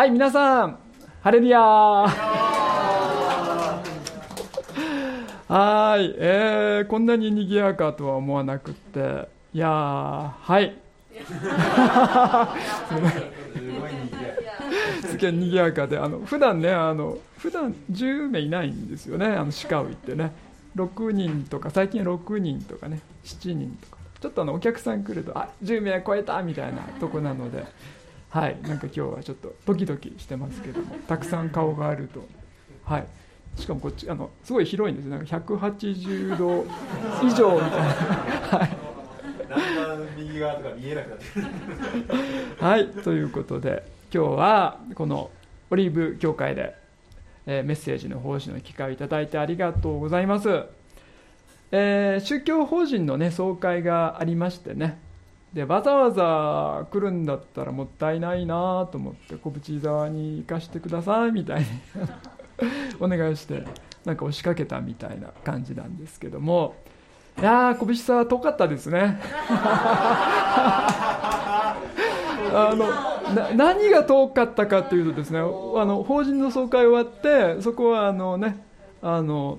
はい皆さんハレルヤはい、えー、こんなに賑やかとは思わなくって。いやーはい。すげえ賑やかであの普段ねあの普段10名いないんですよねあの鹿を行ってね。6人とか最近6人とかね7人とか。ちょっとあのお客さん来るとあ10名超えたみたいなとこなのではいなんか今日はちょっとドキドキしてますけども たくさん顔があると。はい。しかもこっちあのすごい広いんですなんか180度以上みたいな。はい。右側とか見えなくなってはいということで今日はこのオリーブ教会で、えー、メッセージの奉仕の機会をいただいてありがとうございます、えー、宗教法人のね総会がありましてねでわざわざ来るんだったらもったいないなと思って小淵沢に行かしてくださいみたいに お願いしてなんか押しかけたみたいな感じなんですけども。いやー小淵沢遠かったですね。あの何が遠かったかというとですねあの法人の総会終わってそこはあのねあの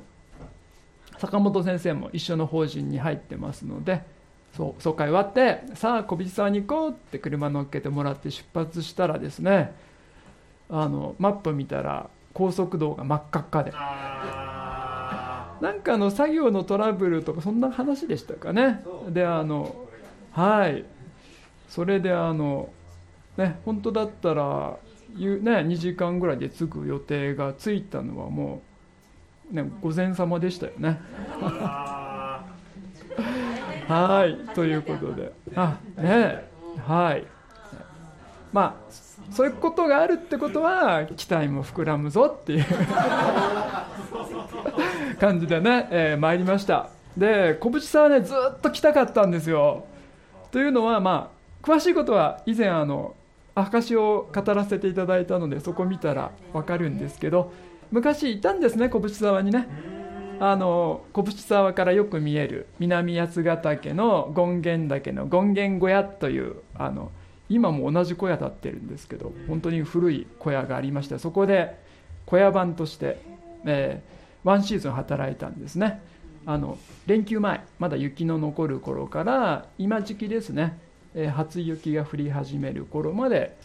坂本先生も一緒の法人に入ってますのでそう総会終わってさあ小淵沢に行こうって車乗っけてもらって出発したらですねあのマップ見たら高速道が真っ赤っかで。なんかあの作業のトラブルとかそんな話でしたかね。であのはい。それであのね本当だったらね2時間ぐらいで着く予定が着いたのはもうね午前様でしたよねはい。ということで。あね。はい。まあそういうことがあるってことは期待も膨らむぞっていう 感じでね、えー、参りました。で小淵さんはねずっと来たかったんですよ。というのはまあ詳しいことは以前あの証を語らせていただいたのでそこ見たら分かるんですけど昔いたんですね小淵沢にねあの小淵沢からよく見える南八ヶ岳の権現岳の権現小屋というあの今も同じ小屋建ってるんですけど本当に古い小屋がありましてそこで小屋番として、えー、ワンシーズン働いたんですね。あの連休前まだ雪の残る頃から今時期ですね、えー、初雪が降り始める頃まで、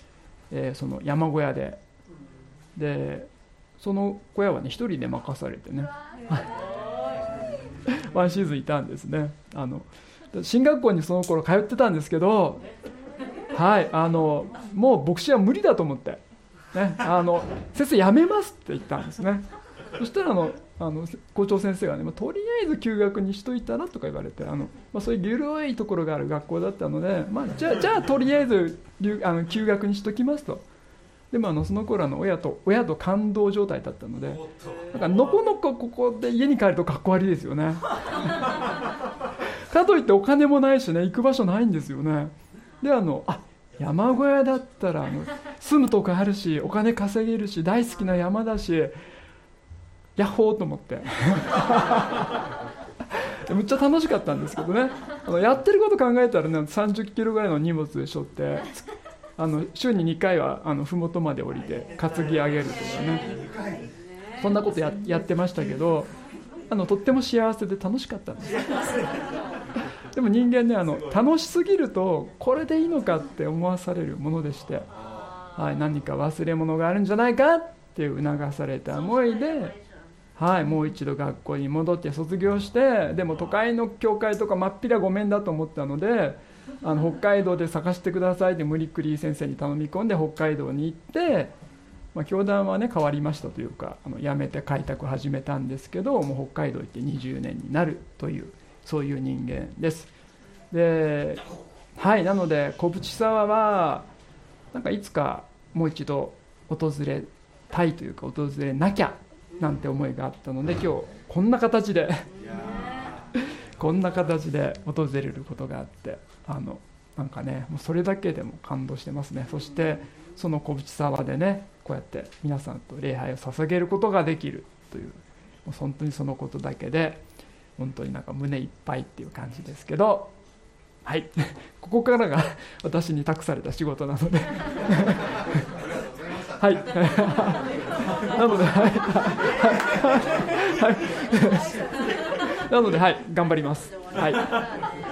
えー、その山小屋ででその小屋はね一人で任されてね。ワンシーズンいたんですね。あの進学校にその頃通ってたんですけどはいあのもう牧師は無理だと思って、ね、あの先生辞めますって言ったんですね。そしたらあのあの校長先生がね、まあ、とりあえず休学にしといたらとか言われてあの、まあ、そういう緩いところがある学校だったので、まあ、じゃあじゃあとりあえずあの休学にしときますとでもあのその頃の親と親と感動状態だったのでなんかのこのこここで家に帰るとかっこ悪いですよね。かといってお金もないしね行く場所ないんですよね。であのあ山小屋だったらあの住むとこあるしお金稼げるし大好きな山だしヤッホーと思って。むっちゃ楽しかったんですけどね。あのやってること考えたらね30キロぐらいの荷物でしょってあの週に2回はあの麓まで降りて担ぎ上げるとかね。そんなことややってましたけどあのとっても幸せで楽しかったんです。でも人間ねあの楽しすぎるとこれでいいのかって思わされるものでして、はい、何か忘れ物があるんじゃないかっていう促された思いで、はい、もう一度学校に戻って卒業してでも都会の教会とか真っ平ごめんだと思ったのであの北海道で探してくださいって無理くり先生に頼み込んで北海道に行って、まあ、教団はね変わりましたというかあの辞めて開拓始めたんですけどもう北海道行って20年になるという。そういう人間です。ではいなので小淵沢はなんかいつかもう一度訪れたいというか訪れなきゃなんて思いがあったので今日こんな形で こんな形で訪れることがあってあのなんかねもうそれだけでも感動してますね。そしてその小淵沢でねこうやって皆さんと礼拝を捧げることができるというもう本当にそのことだけで本当になんか胸いっぱいっていう感じですけどはい。ここからが私に託された仕事なので。はい。なのではい。はい。なのではい。頑張ります。はい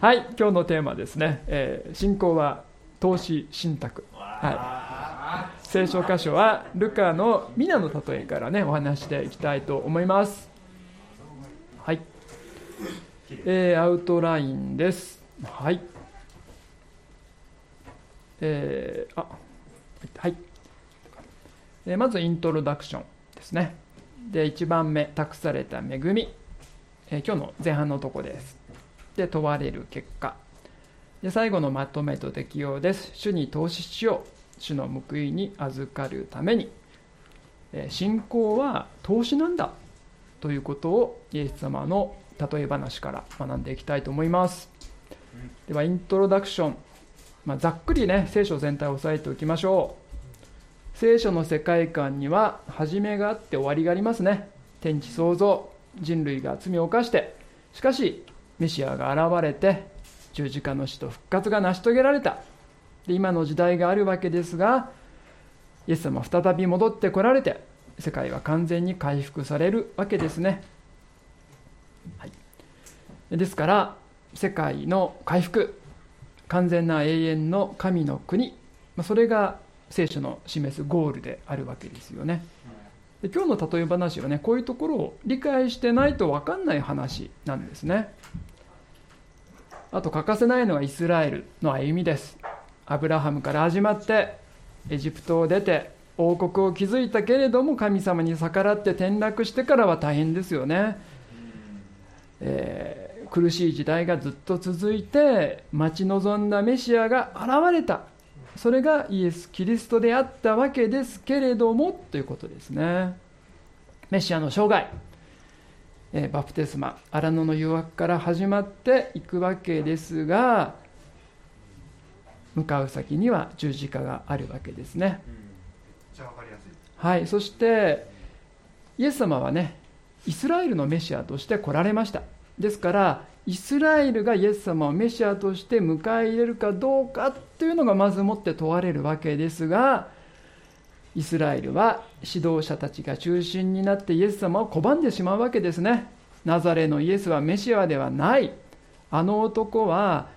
はい今日のテーマですね、えー、信仰は投資信託。はい。聖書箇所はルカの皆の例えからねお話していきたいと思います。はい、えー、アウトラインです。はい。えー、あはい、えー、まずイントロダクションですね。で1番目託された恵み、えー、今日の前半のとこですで問われる結果。で最後のまとめと適用です。主に投資しよう。主の報いに預かるために、信仰は投資なんだ。ということをイエス様の例え話から学んでいきたいと思います。ではイントロダクション。まあ、ざっくりね聖書全体を押さえておきましょう。聖書の世界観には始めがあって終わりがありますね。天地創造。人類が罪を犯して。しかしメシアが現れて十字架の死と復活が成し遂げられた。で今の時代があるわけですがイエス様再び戻ってこられて世界は完全に回復されるわけですね、はい、ですから世界の回復完全な永遠の神の国それが聖書の示すゴールであるわけですよね。で今日の例え話はねこういうところを理解してないと分かんない話なんですね。あと欠かせないのはイスラエルの歩みです。アブラハムから始まってエジプトを出て王国を築いたけれども神様に逆らって転落してからは大変ですよね、えー苦しい時代がずっと続いて待ち望んだメシアが現れた。それがイエス・キリストであったわけですけれどもということですね。メシアの生涯、えバプテスマ荒野の誘惑から始まっていくわけですが向かう先には十字架があるわけですね、はい。そしてイエス様はねイスラエルのメシアとして来られました。ですからイスラエルがイエス様をメシアとして迎え入れるかどうかというのがまずもって問われるわけですがイスラエルは指導者たちが中心になってイエス様を拒んでしまうわけですね。ナザレのイエスはメシアではない。あの男は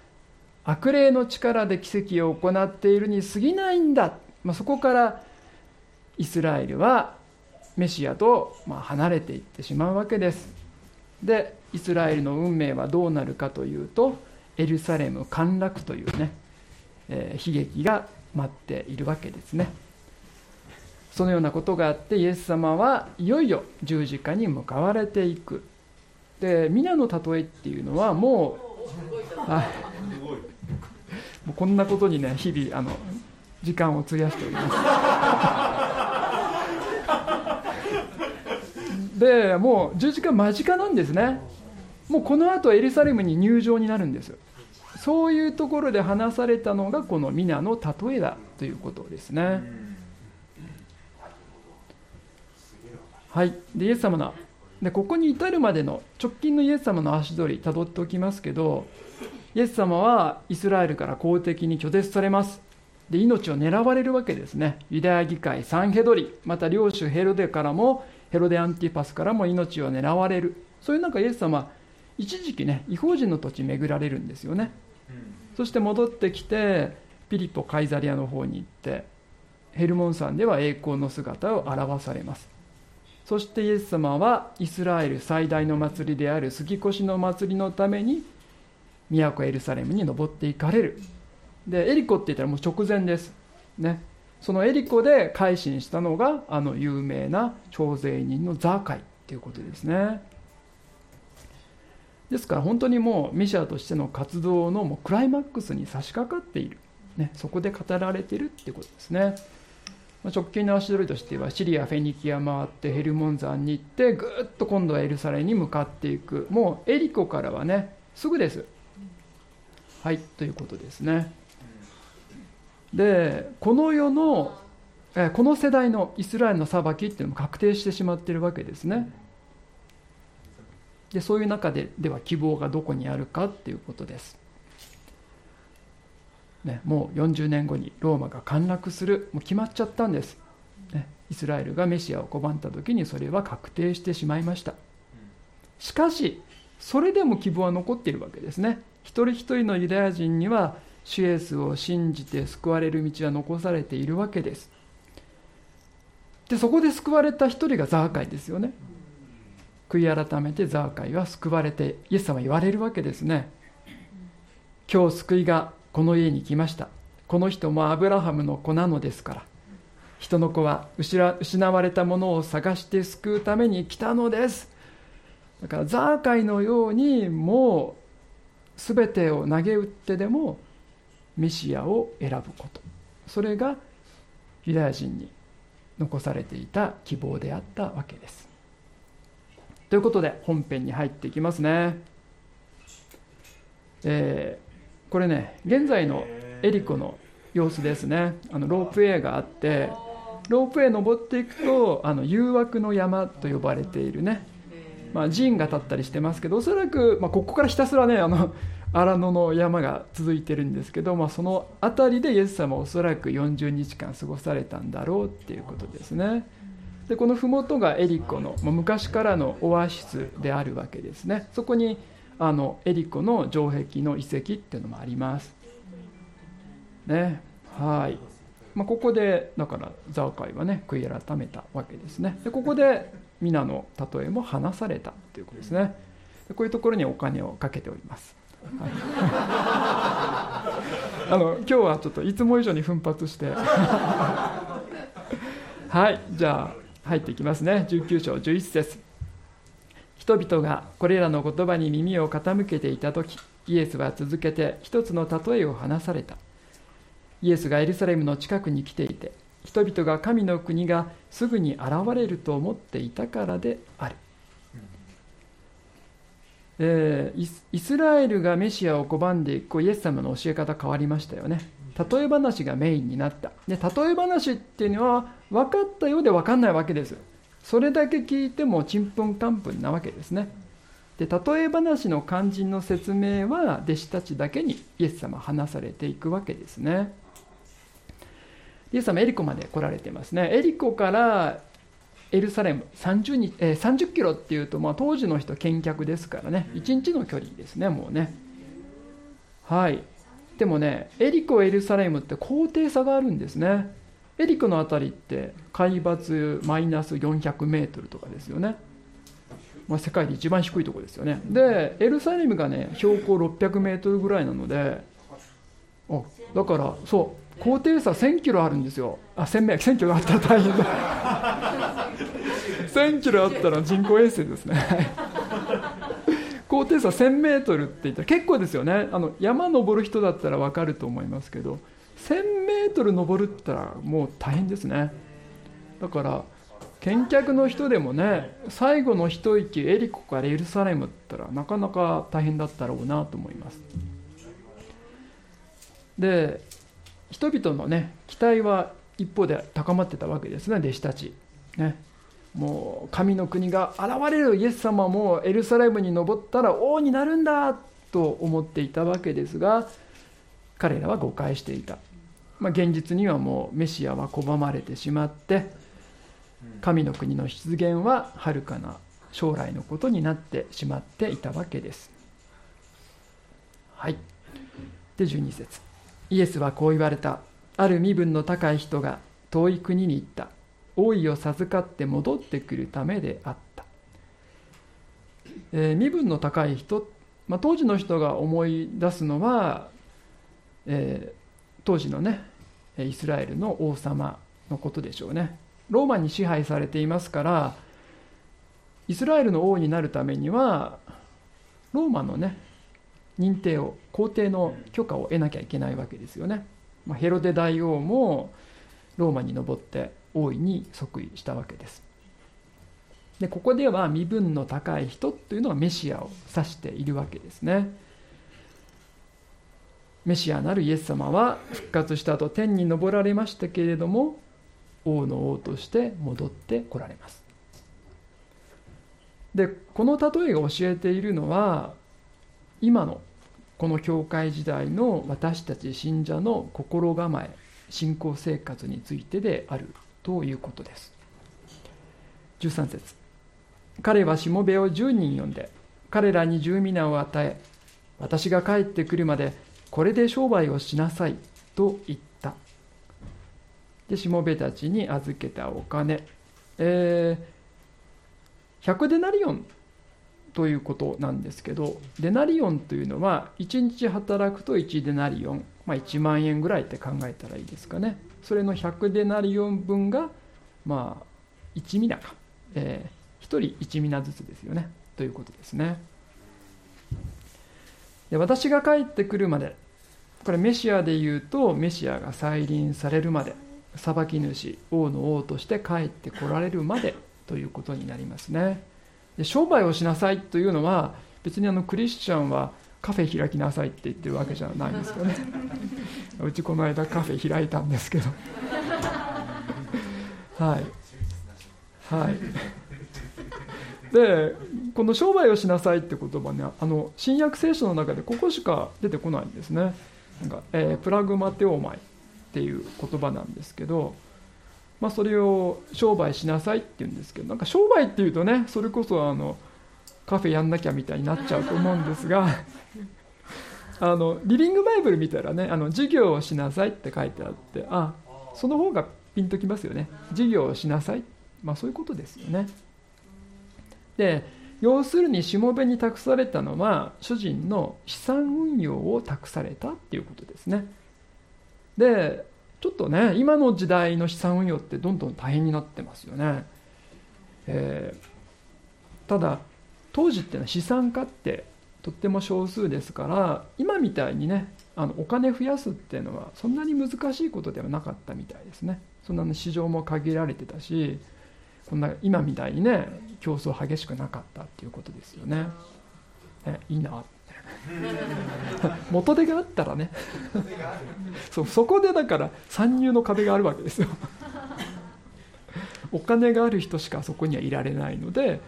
悪霊の力で奇跡を行っているに過ぎないんだ、まあ、そこからイスラエルはメシアとま離れていってしまうわけです。でイスラエルの運命はどうなるかというとエルサレム陥落というね、えー、悲劇が待っているわけですね。そのようなことがあってイエス様はいよいよ十字架に向かわれていく。で皆の例えっていうのはもうあもうこんなことにね日々あの時間を費やしております。でもう十字架間近なんですね。もうこの後エルサレムに入場になるんですそういうところで話されたのがこの皆の例えだということですね。はい。でイエス様のでここに至るまでの直近のイエス様の足取りたどっておきますけどイエス様はイスラエルから公的に拒絶されます。で命を狙われるわけですね。ユダヤ議会サンヘドリまた領主ヘロデからもヘロデアンティパスからも命を狙われる。そういう中イエス様一時期ね違法人の土地巡られるんですよね、うん、そして戻ってきてピリポ・カイザリアの方に行ってヘルモン山では栄光の姿を表されますそしてイエス様はイスラエル最大の祭りである杉越の祭りのために都エルサレムに登っていかれる。でエリコって言ったらもう直前です。ね。そのエリコで改心したのがあの有名な徴税人のザーカイっていうことですね。ですから本当にもうメシアとしての活動のもうクライマックスに差し掛かっている、ね、そこで語られているっていうことですね。直近の足取りとしてはシリア・フェニキア回ってヘルモン山に行ってぐっと今度はエルサレムに向かっていく。もうエリコからはねすぐです。はいということですね。でこの世のこの世代のイスラエルの裁きっていうのも確定してしまっているわけですね。でそういう中ででは希望がどこにあるかっていうことです、ね、もう40年後にローマが陥落するもう決まっちゃったんです。ねイスラエルがメシアを拒んだ時にそれは確定してしまいました。しかしそれでも希望は残っているわけですね。一人一人のユダヤ人には主イエスを信じて救われる道は残されているわけです。でそこで救われた一人がザーカイですよね。悔い改めてザーカイは救われてイエス様は言われるわけですね。今日救いがこの家に来ました。この人もアブラハムの子なのですから。人の子は失われたものを探して救うために来たのです。だからザーカイのようにもう全てを投げ打ってでもメシアを選ぶこと。それがユダヤ人に残されていた希望であったわけです。ということで本編に入っていきますね、えー、これね現在のエリコの様子ですね。あのロープウェイがあってロープウェイ登っていくとあの誘惑の山と呼ばれているね、まあ、寺院が立ったりしてますけどおそらく、まあ、ここからひたすらねあの 荒野の山が続いてるんですけど、まあ、その辺りでイエス様はおそらく40日間過ごされたんだろうっていうことですね。でこの麓がエリコの、まあ、昔からのオアシスであるわけですね。そこにあのエリコの城壁の遺跡っていうのもあります。ねはい。まあ、ここでだからザーカイはね悔い改めたわけですね。でここで皆の例えも話されたということですね。でこういうところにお金をかけております、はい、あの今日はちょっといつも以上に奮発して。はい。じゃあ入っていきますね。19章11節。人々がこれらの言葉に耳を傾けていた時イエスは続けて一つの例えを話された。イエスがエルサレムの近くに来ていて人々が神の国がすぐに現れると思っていたからである、えー、イスラエルがメシアを拒んでいくイエス様の教え方変わりましたよね。例え話がメインになった。で例え話っていうのは分かったようで分かんないわけですそれだけ聞いてもちんぷんかんぷんなわけですね。で例え話の肝心の説明は弟子たちだけにイエス様話されていくわけですね。イエス様エリコまで来られてますね。エリコからエルサレム 30, に、えー、30キロっていうと、まあ、当時の人見客ですからね。1日の距離ですねもうね。はい。でもねエリコエルサレムって高低差があるんですねエリコの辺りって海抜マイナス400メートルとかですよね、まあ、世界で一番低いところですよね。でエルサレムがね標高600メートルぐらいなのであだからそう高低差1000キロあるんですよ。あ1000メ1000キロあったら大変だ。1000キロあったら人工衛星ですね。高低差1000メートルって言ったら結構ですよね。あの山登る人だったら分かると思いますけど1000メートル登るったらもう大変ですね。だから見客の人でもね最後の一息エリコからエルサレムって言ったらなかなか大変だったろうなと思います。で人々のね期待は一方で高まってたわけですね弟子たち。ね。もう神の国が現れるイエス様もエルサレムに登ったら王になるんだと思っていたわけですが彼らは誤解していた、まあ、現実にはもうメシアは拒まれてしまって神の国の出現ははるかな将来のことになってしまっていたわけですはいで12節イエスはこう言われた。ある身分の高い人が遠い国に行った。王位を授かって戻ってくるためであった。えー、身分の高い人、まあ、当時の人が思い出すのは、えー、当時のねイスラエルの王様のことでしょうね。ローマに支配されていますからイスラエルの王になるためにはローマのね認定を皇帝の許可を得なきゃいけないわけですよね、まあ、ヘロデ大王もローマに登って王位に即位したわけです。でここでは身分の高い人というのはメシアを指しているわけですね。メシアなるイエス様は復活した後天に昇られましたけれども王の王として戻ってこられます。でこの例えが教えているのは今のこの教会時代の私たち信者の心構え信仰生活についてであるということです。13節。彼はしもべを10人呼んで彼らに十皆を与え私が帰ってくるまでこれで商売をしなさいと言った。でしもべたちに預けたお金、えー、100デナリオンということなんですけどデナリオンというのは1日働くと1デナリオン、まあ、1万円ぐらいって考えたらいいですかね。それの100デナリオン分がまあ1ミナか、えー、1人1ミナずつですよね。ということですね。で私が帰ってくるまでこれメシアで言うとメシアが再臨されるまで裁き主王の王として帰ってこられるまでということになりますね。で商売をしなさいというのは別にあのクリスチャンはカフェ開きなさいって言ってるわけじゃないんですよね。うちこの間カフェ開いたんですけど。はい。はい。でこの商売をしなさいって言葉ねあの新約聖書の中でここしか出てこないんですねなんか、えー、プラグマテオマイっていう言葉なんですけどまあ、それを商売しなさいって言うんですけどなんか商売っていうとねそれこそあのカフェやんなきゃみたいになっちゃうと思うんですが あのリビングバイブル見たらねあの授業をしなさいって書いてあってあその方がピンときますよね。授業をしなさい、まあ、そういうことですよね。で要するにしもべに託されたのは主人の資産運用を託されたっていうことですね。でちょっとね今の時代の資産運用ってどんどん大変になってますよね、えー、ただ当時っていうのは資産家ってとっても少数ですから今みたいにねあのお金増やすっていうのはそんなに難しいことではなかったみたいですね。そんな市場も限られてたしこんな今みたいにね競争激しくなかったっていうことですよね。ねいいな。元手があったらね。そうそこでだから参入の壁があるわけですよ。お金がある人しかそこにはいられないので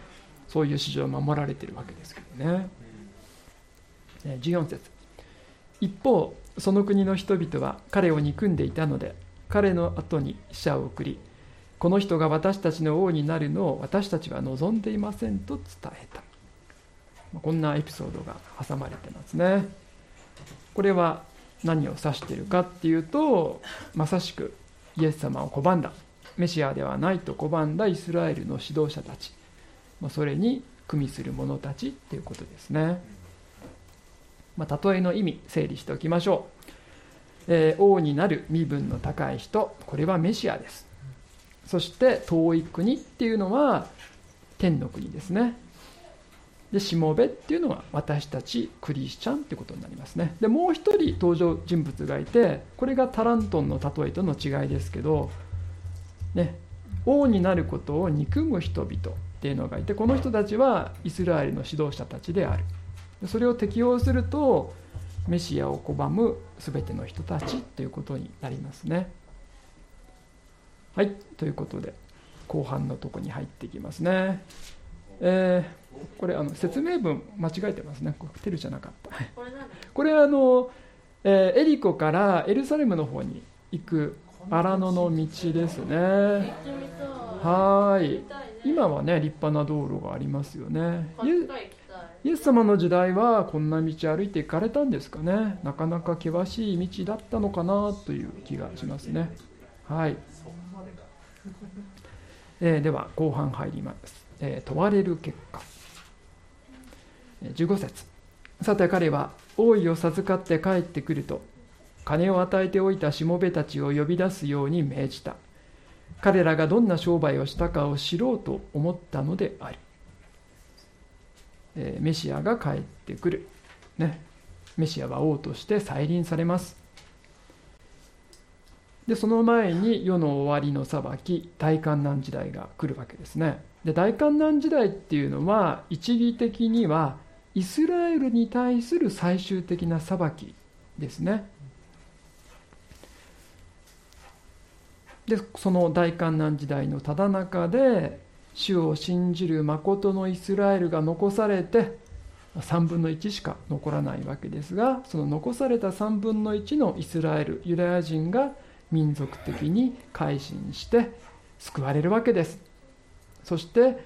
そういう市場を守られてるわけですけどね。14節。一方その国の人々は彼を憎んでいたので彼の後に使者を送りこの人が私たちの王になるのを私たちは望んでいませんと伝えた。こんなエピソードが挟まれてますね。これは何を指しているかっていうとまさしくイエス様を拒んだ。メシアではないと拒んだ。イスラエルの指導者たち。それに組みする者たちっていうことですね、まあ、例えの意味整理しておきましょう、えー、王になる身分の高い人。これはメシアです。そして遠い国っていうのは天の国ですね。でしもべっていうのは私たちクリスチャンってことになりますね。でもう一人登場人物がいてこれがタラントンの例えとの違いですけど、ね、王になることを憎む人々っていうのがいてこの人たちはイスラエルの指導者たちである。それを適用するとメシアを拒む全ての人たちということになりますね。はいということで後半のとこに入っていきますね。えー、これあの説明文間違えてますね。これテルじゃなかった。これあの、えー、エリコからエルサレムの方に行く荒野の道ですね。はい。今はね立派な道路がありますよね。イエス様の時代はこんな道歩いて行かれたんですかね。なかなか険しい道だったのかなという気がしますね。はい、えー、では後半入ります。え問われる結果。15節。さて彼は王位を授かって帰ってくると金を与えておいたしもべたちを呼び出すように命じた。彼らがどんな商売をしたかを知ろうと思ったのである、えメシアが帰ってくる、ね、メシアは王として再臨されます。でその前に世の終わりの裁き大観難時代が来るわけですね。で大観難時代っていうのは一義的にはイスラエルに対する最終的な裁きですね。でその大観難時代のただ中で主を信じる誠のイスラエルが残されて3分の1しか残らないわけですがその残された3分の1のイスラエルユダヤ人が民族的に改心して救われるわけです。そして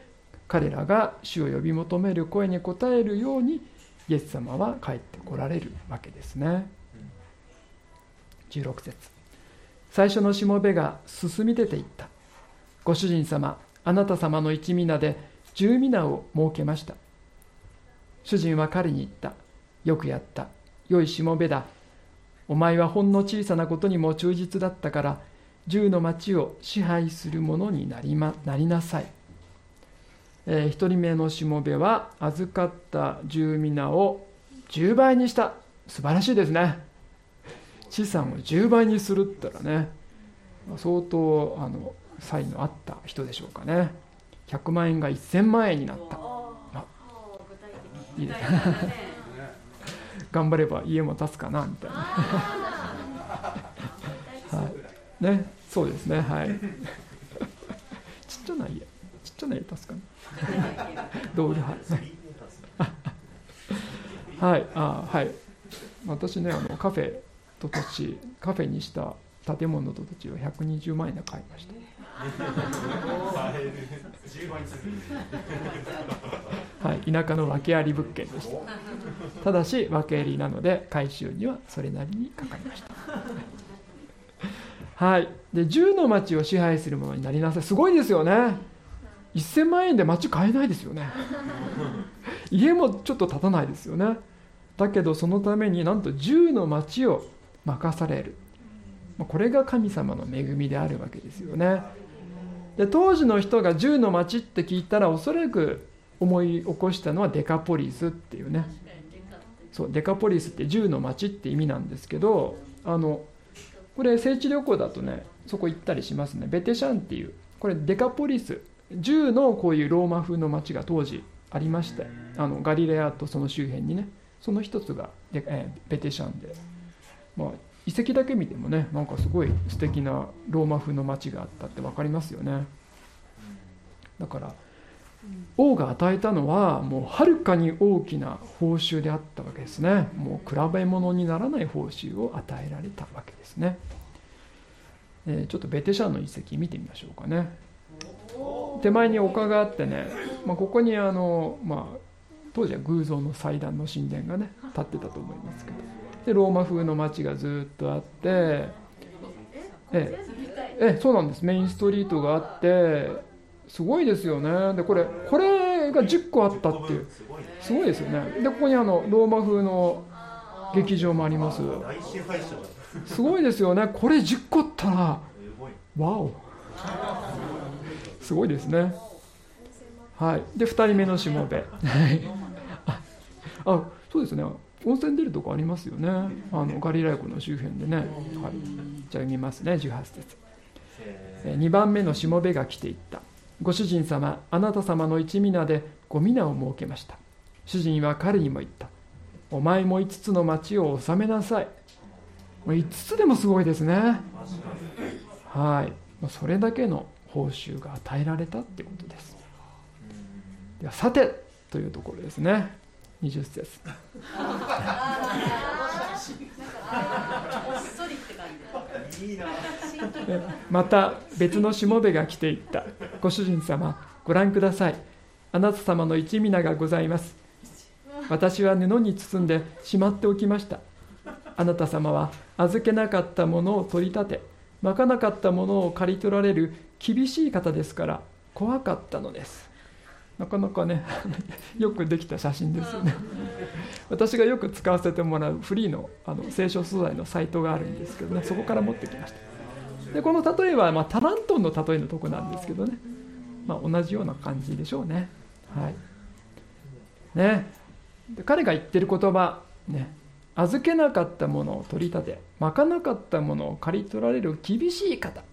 彼らが主を呼び求める声に応えるようにイエス様は帰ってこられるわけですね。16節。最初のしもべが進み出ていった。ご主人様あなた様の一皆で十皆を設けました。主人は彼に言った。よくやった。良いしもべだ。お前はほんの小さなことにも忠実だったから十の町を支配する者になり,、ま、なりなさい、えー、一人目のしもべは預かった十皆を10倍にした。素晴らしいですね。資産を10倍にするったらね相当あの才のあった人でしょうかね。100万円が1000万円になった。いいですね頑張れば家も建つかなみたいな。はい。ねそうですねはい。ちっちゃな家。ちっちゃな家建つかな。道具はいはいあはい。私ねあのカフェと土地カフェにした建物と土地を120万円で買いましたはい、田舎の訳あり物件でした。ただし訳ありなので回収にはそれなりにかかりました。はい。で10の町を支配するものになりなさいすごいですよね。1000万円で町買えないですよね。家もちょっと建たないですよね。だけどそのためになんと10の町を任される。これが神様の恵みであるわけですよね。で当時の人が銃の町って聞いたらおそらく思い起こしたのはデカポリスっていうね。そうデカポリスって銃の町って意味なんですけどあのこれ聖地旅行だとねそこ行ったりしますね。ベテシャンっていうこれデカポリス銃のこういうローマ風の町が当時ありましてあのガリレアとその周辺にねその一つがで、えベテシャンで、まあ、遺跡だけ見てもねなんかすごい素敵なローマ風の街があったって分かりますよね。だから王が与えたのはもうはるかに大きな報酬であったわけですね。もう比べ物にならない報酬を与えられたわけですね、え、ちょっとベテシャンの遺跡見てみましょうかね。手前に丘があってね、まあ、ここにあの、まあ、当時は偶像の祭壇の神殿がね建ってたと思いますけど。でローマ風の街がずっとあってええそうなんです。メインストリートがあってすごいですよね。でこれこれが10個あったっていう。すごいですよね。でここにあのローマ風の劇場もあります。すごいですよね。これ10個ったらわおすごいですね。はい。で2人目のしもべ。あそうですね温泉出るとこありますよね。あのガリラヤ湖の周辺でね、はい、じゃあ読みますね18節。2番目のしもべが来ていった。ご主人様あなた様の一皆でご皆を設けました。主人は彼にも言った。お前も5つの町を治めなさい。5つでもすごいですね。はい。それだけの報酬が与えられたってことです。ではさてというところですね20節また別のしもべが来ていった。ご主人様ご覧ください。あなた様の一皆がございます。私は布に包んでしまっておきました。あなた様は預けなかったものを取り立てまかなかったものを刈り取られる厳しい方ですから怖かったのですなかなかね よくできた写真ですよね。私がよく使わせてもらうフリーのあの聖書素材のサイトがあるんですけどねそこから持ってきました。でこの例えは、まあ、タラントンの例えのとこなんですけどね、まあ、同じような感じでしょうね。はい。ね。で彼が言ってる言葉ね。預けなかったものを取り立てまかなかったものを刈り取られる厳しい方。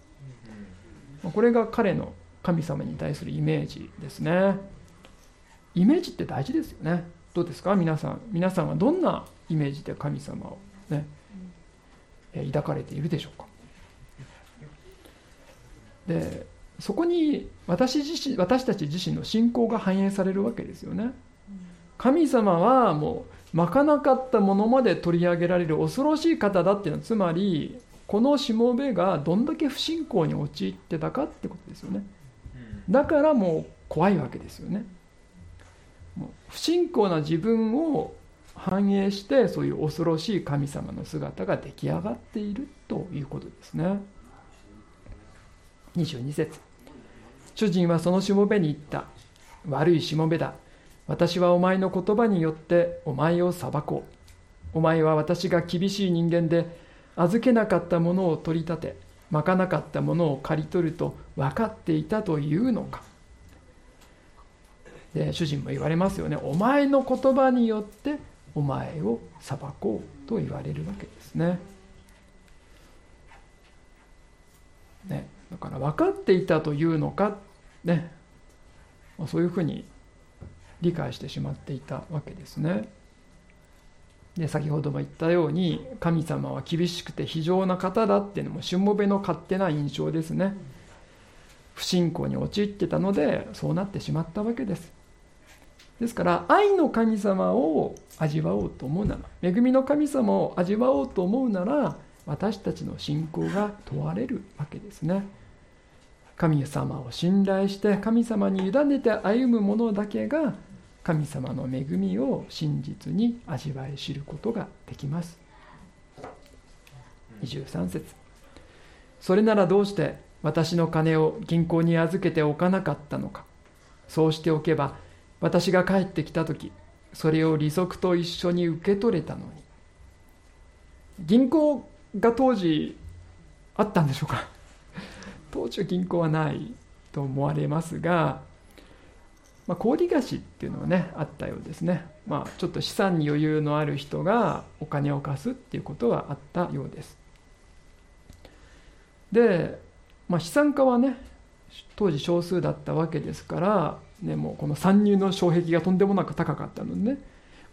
これが彼の神様に対するイメージですねイメージって大事ですよね。どうですか？皆さん。皆さんはどんなイメージで神様をね、え抱かれているでしょうか？でそこに私自身私たち自身の信仰が反映されるわけですよね。神様はもうまかなかったものまで取り上げられる恐ろしい方だっていうのはつまりこのしもべがどんだけ不信仰に陥ってたかってことですよね。だからもう怖いわけですよね。不信仰な自分を反映してそういう恐ろしい神様の姿が出来上がっているということですね。22節。主人はそのしもべに言った。悪いしもべだ。私はお前の言葉によってお前を裁こう。お前は私が厳しい人間で預けなかったものを取り立てまかなかったものを刈り取ると分かっていたというのか。で主人も言われますよね。お前の言葉によってお前を裁こうと言われるわけですね。ね。だから分かっていたというのかね。そういうふうに理解してしまっていたわけですね。で先ほども言ったように神様は厳しくて非常な方だっていうのもしもべの勝手な印象ですね。不信仰に陥ってたのでそうなってしまったわけです。ですから愛の神様を味わおうと思うなら恵みの神様を味わおうと思うなら私たちの信仰が問われるわけですね。神様を信頼して神様に委ねて歩む者だけが神様の恵みを真実に味わい知ることができます。23節。それならどうして私の金を銀行に預けておかなかったのか。そうしておけば私が帰ってきた時それを利息と一緒に受け取れたのに。銀行が当時あったんでしょうか。当時は銀行はないと思われますがまあ、小利貸しっていうのはねあったようですね、まあ、ちょっと資産に余裕のある人がお金を貸すっていうことはあったようです。で、まあ、資産家はね当時少数だったわけですから、ね、もうこの参入の障壁がとんでもなく高かったのでね。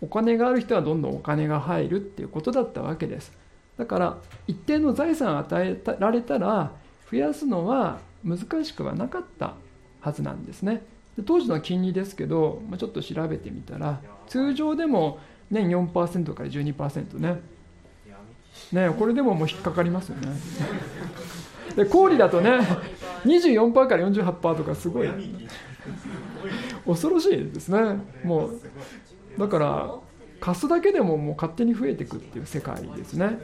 お金がある人はどんどんお金が入るっていうことだったわけです。だから一定の財産を与えられたら増やすのは難しくはなかったはずなんですね。で当時の金利ですけど、まあ、ちょっと調べてみたら通常でも年4%から12%ね。ねこれでももう引っかかりますよね。で小売だとね24%から48%とかすごい。恐ろしいですね。もうだから貸すだけでももう勝手に増えていくっていう世界ですね。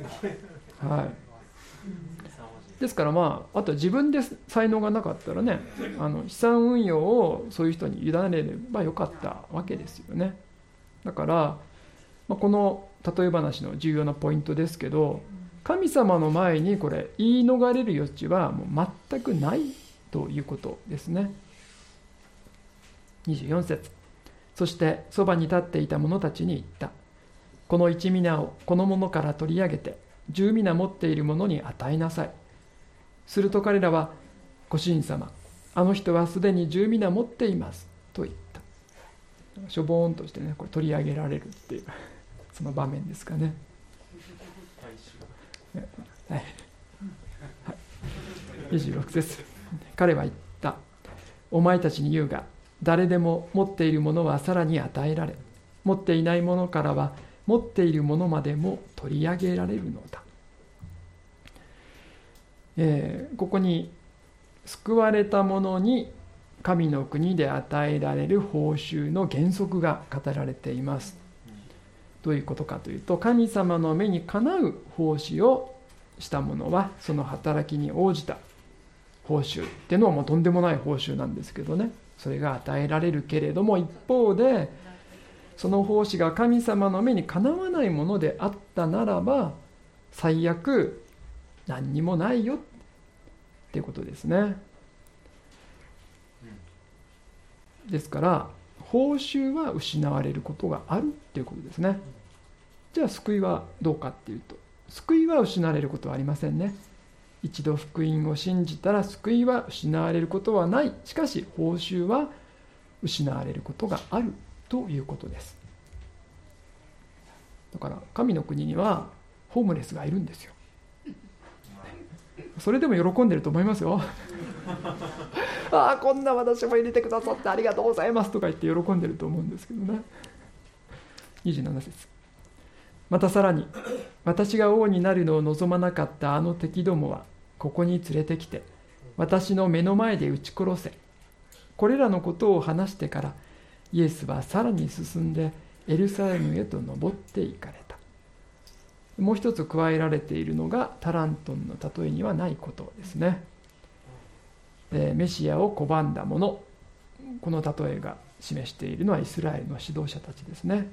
はい。ですからまああとは自分で才能がなかったらねあの資産運用をそういう人に委ねればよかったわけですよね。だから、まあ、この例え話の重要なポイントですけど神様の前にこれ言い逃れる余地はもう全くないということですね。24節。そしてそばに立っていた者たちに言った。この一皆をこの者から取り上げて十皆持っている者に与えなさい。すると彼らはご主人様あの人はすでに十皆持っています。と言った。しょぼーんとしてねこれ取り上げられるっていう その場面ですかね。はい、はい、26節。彼は言った。お前たちに言うが誰でも持っているものはさらに与えられ持っていないものからは持っているものまでも取り上げられるのだえー、ここに救われた者に神の国で与えられる報酬の原則が語られています。どういうことかというと神様の目にかなう奉仕をした者はその働きに応じた報酬っていうのはもうとんでもない報酬なんですけどねそれが与えられるけれども一方でその奉仕が神様の目にかなわないものであったならば最悪何にもないよっていうことですね。ですから報酬は失われることがあるっていうことですね。じゃあ救いはどうかっていうと救いは失われることはありませんね。一度福音を信じたら救いは失われることはない。しかし報酬は失われることがあるということです。だから神の国にはホームレスがいるんですよ。それでも喜んでると思いますよ。ああこんな私も入れてくださってありがとうございますとか言って喜んでると思うんですけどね。27節。またさらに私が王になるのを望まなかったあの敵どもはここに連れてきて私の目の前で撃ち殺せ。これらのことを話してからイエスはさらに進んでエルサレムへと登っていかれた。もう一つ加えられているのがタラントンの例えにはないことですね。メシアを拒んだ者。この例えが示しているのはイスラエルの指導者たちですね。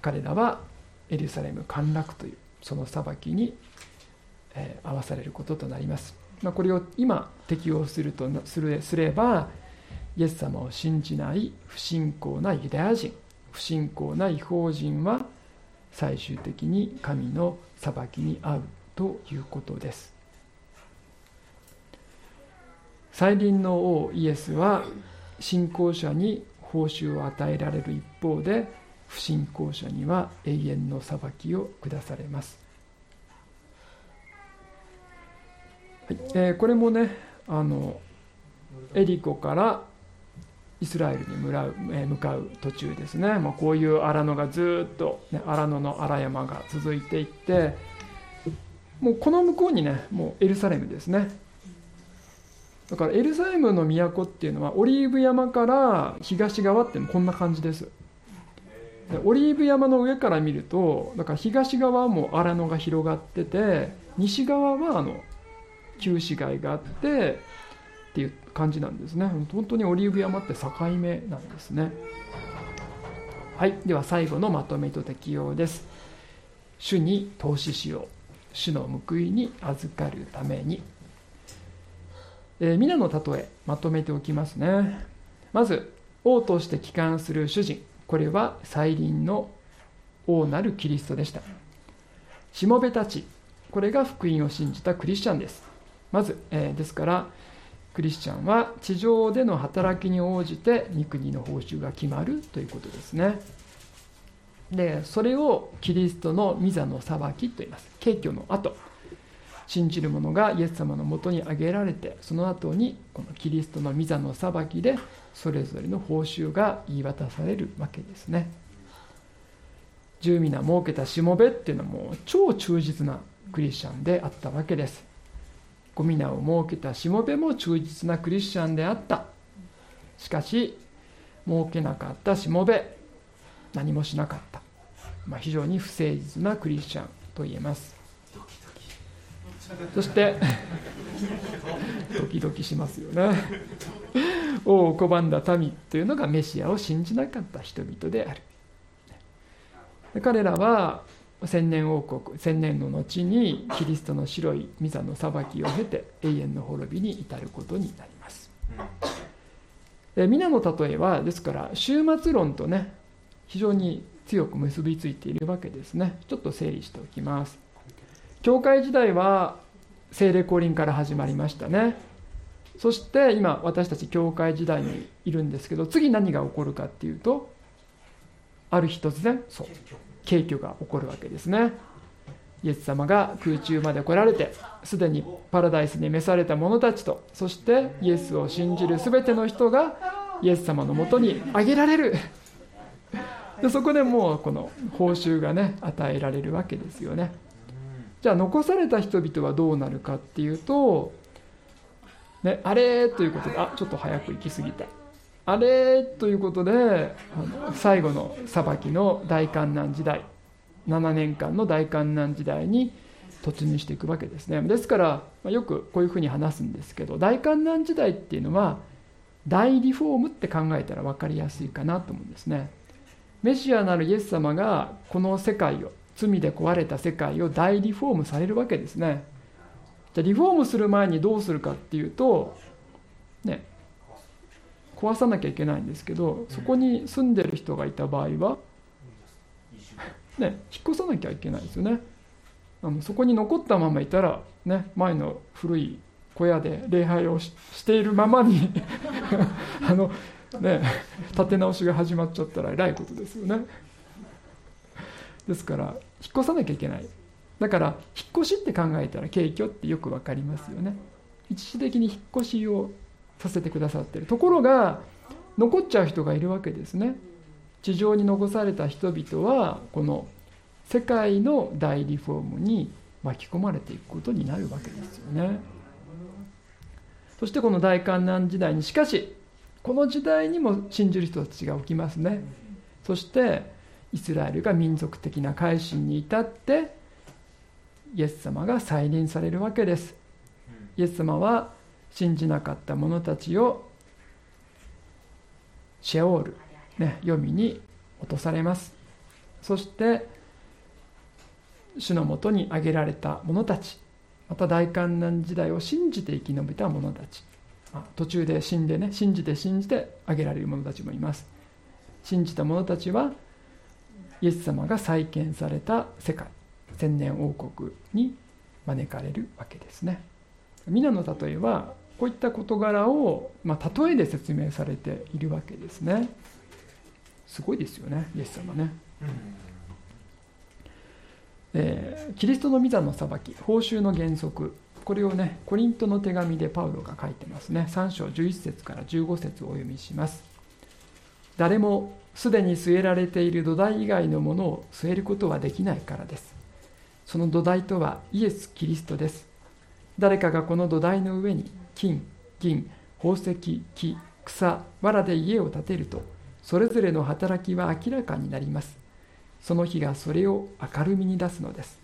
彼らはエルサレム陥落というその裁きに、えー、合わされることとなります、まあ、これを今適用するとするすればイエス様を信じない不信仰なユダヤ人不信仰な違法人は最終的に神の裁きに遭うということです。再臨の王イエスは信仰者に報酬を与えられる一方で不信仰者には永遠の裁きを下されます、はい。えー、これもねあのエリコからイスラエルに向かう,、えー、向かう途中ですね、まあ、こういう荒野がずっと、ね、荒野の荒山が続いていってもうこの向こうにねもうエルサレムですね。だからエルサレムの都っていうのはオリーブ山から東側ってこんな感じですオリーブ山の上から見るとだから東側も荒野が広がってて西側はあの旧市街があってっていう感じなんですね。本当にオリーブ山って境目なんですね。はいでは最後のまとめと適用です。主に投資しよう。主の報いに預かるために、えー、皆の例えまとめておきますね。まず王として帰還する主人。これは再臨の王なるキリストでした。しもべたちこれが福音を信じたクリスチャンです。まず、えー、ですからクリスチャンは地上での働きに応じて御国の報酬が決まるということですね。でそれをキリストの御座の裁きと言います。敬挙の後。信じる者がイエス様のもとに挙げられてその後にこのキリストの御座の裁きでそれぞれの報酬が言い渡されるわけですね。十皆設けたしもべっていうのはもう超忠実なクリスチャンであったわけです。ご皆を設けたしもべも忠実なクリスチャンであった。しかし設けなかったしもべ何もしなかった、まあ、非常に不誠実なクリスチャンと言えます。そしてドキドキしますよね。王を拒んだ民というのがメシアを信じなかった人々である。彼らは千年王国千年の後にキリストの白い御座の裁きを経て永遠の滅びに至ることになります。皆の例えはですから終末論とね非常に強く結びついているわけですね。ちょっと整理しておきます。教会時代は聖霊降臨から始まりましたね。そして今私たち教会時代にいるんですけど次何が起こるかっていうとある日突然そう景挙が起こるわけですね。イエス様が空中まで来られてすでにパラダイスに召された者たちとそしてイエスを信じる全ての人がイエス様のもとにあげられる。でそこでもうこの報酬がね与えられるわけですよね。じゃあ残された人々はどうなるかっていうと、ね、あれということであちょっと早く行き過ぎたあれということで最後の裁きの大観難時代7年間の大観難時代に突入していくわけですね。ですからよくこういうふうに話すんですけど大観難時代っていうのは大リフォームって考えたら分かりやすいかなと思うんですね。メシアなるイエス様がこの世界を罪で壊れた世界を大リフォームされるわけですね。じゃリフォームする前にどうするかっていうとね壊さなきゃいけないんですけどそこに住んでる人がいた場合はね引っ越さなきゃいけないですよね。あのそこに残ったままいたらね前の古い小屋で礼拝をしているままに あのね立て直しが始まっちゃったらえらいことですよね。ですから引っ越さなきゃいけない。だから引っ越しって考えたら景挙ってよく分かりますよね。一時的に引っ越しをさせてくださってる。ところが残っちゃう人がいるわけですね。地上に残された人々はこの世界の大リフォームに巻き込まれていくことになるわけですよね。そしてこの大観難時代にしかしこの時代にも信じる人たちが起きますね。そしてイスラエルが民族的な改心に至ってイエス様が再臨されるわけです。イエス様は信じなかった者たちをシェオール、ね、読みに落とされます。そして主のもとに挙げられた者たちまた大観難時代を信じて生き延びた者たち途中で死んでね信じて信じて挙げられる者たちもいます。信じた者たちはイエス様が再建された世界千年王国に招かれるわけですね。皆の例えはこういった事柄を、まあ、例えで説明されているわけですね。すごいですよねイエス様ね、えー、キリストの御座の裁き報酬の原則。これをねコリントの手紙でパウロが書いてますね。3章11節から15節をお読みします。誰もすでに据えられている土台以外のものを据えることはできないからです。その土台とはイエス・キリストです。誰かがこの土台の上に金銀宝石木草藁で家を建てるとそれぞれの働きは明らかになります。その日がそれを明るみに出すのです。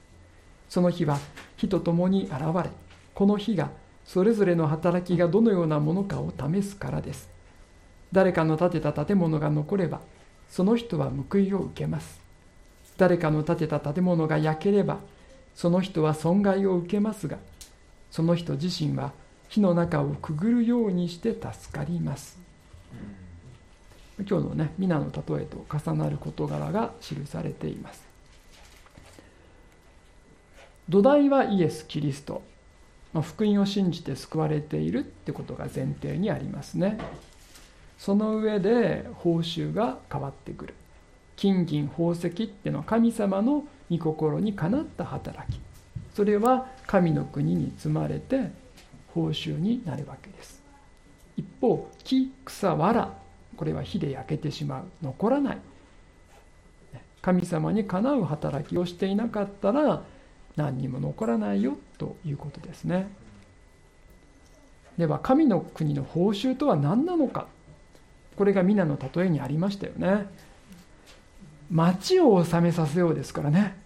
その日は火と共に現れこの日がそれぞれの働きがどのようなものかを試すからです。誰かの建てた建物が残ればその人は報いを受けます。誰かの建てた建物が焼ければその人は損害を受けますがその人自身は火の中をくぐるようにして助かります。今日のね皆の例えと重なる事柄が記されています。土台はイエス・キリスト、まあ、福音を信じて救われているってことが前提にありますね。その上で報酬が変わってくる。金銀宝石っていうのは神様の御心にかなった働き。それは神の国に積まれて報酬になるわけです。一方木草藁。これは火で焼けてしまう。残らない。神様にかなう働きをしていなかったら何にも残らないよということですね。では神の国の報酬とは何なのか。これが皆の例えにありましたよね。町を治めさせようですからね。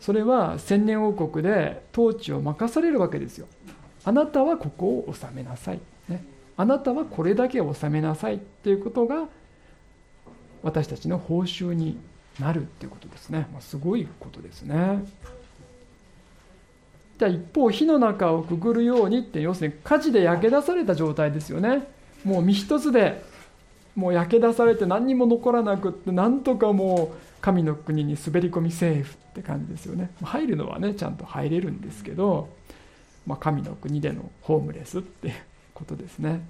それは千年王国で統治を任されるわけですよ。あなたはここを治めなさい、ね、あなたはこれだけ治めなさい。っていうことが私たちの報酬になるっていうことですね、まあ、すごいことですね。じゃあ一方火の中をくぐるようにって要するに火事で焼け出された状態ですよね。もう身一つでもう焼け出されて何にも残らなくってなんとかもう神の国に滑り込みセーフって感じですよね。入るのはねちゃんと入れるんですけど、まあ、神の国でのホームレスっていうことですね。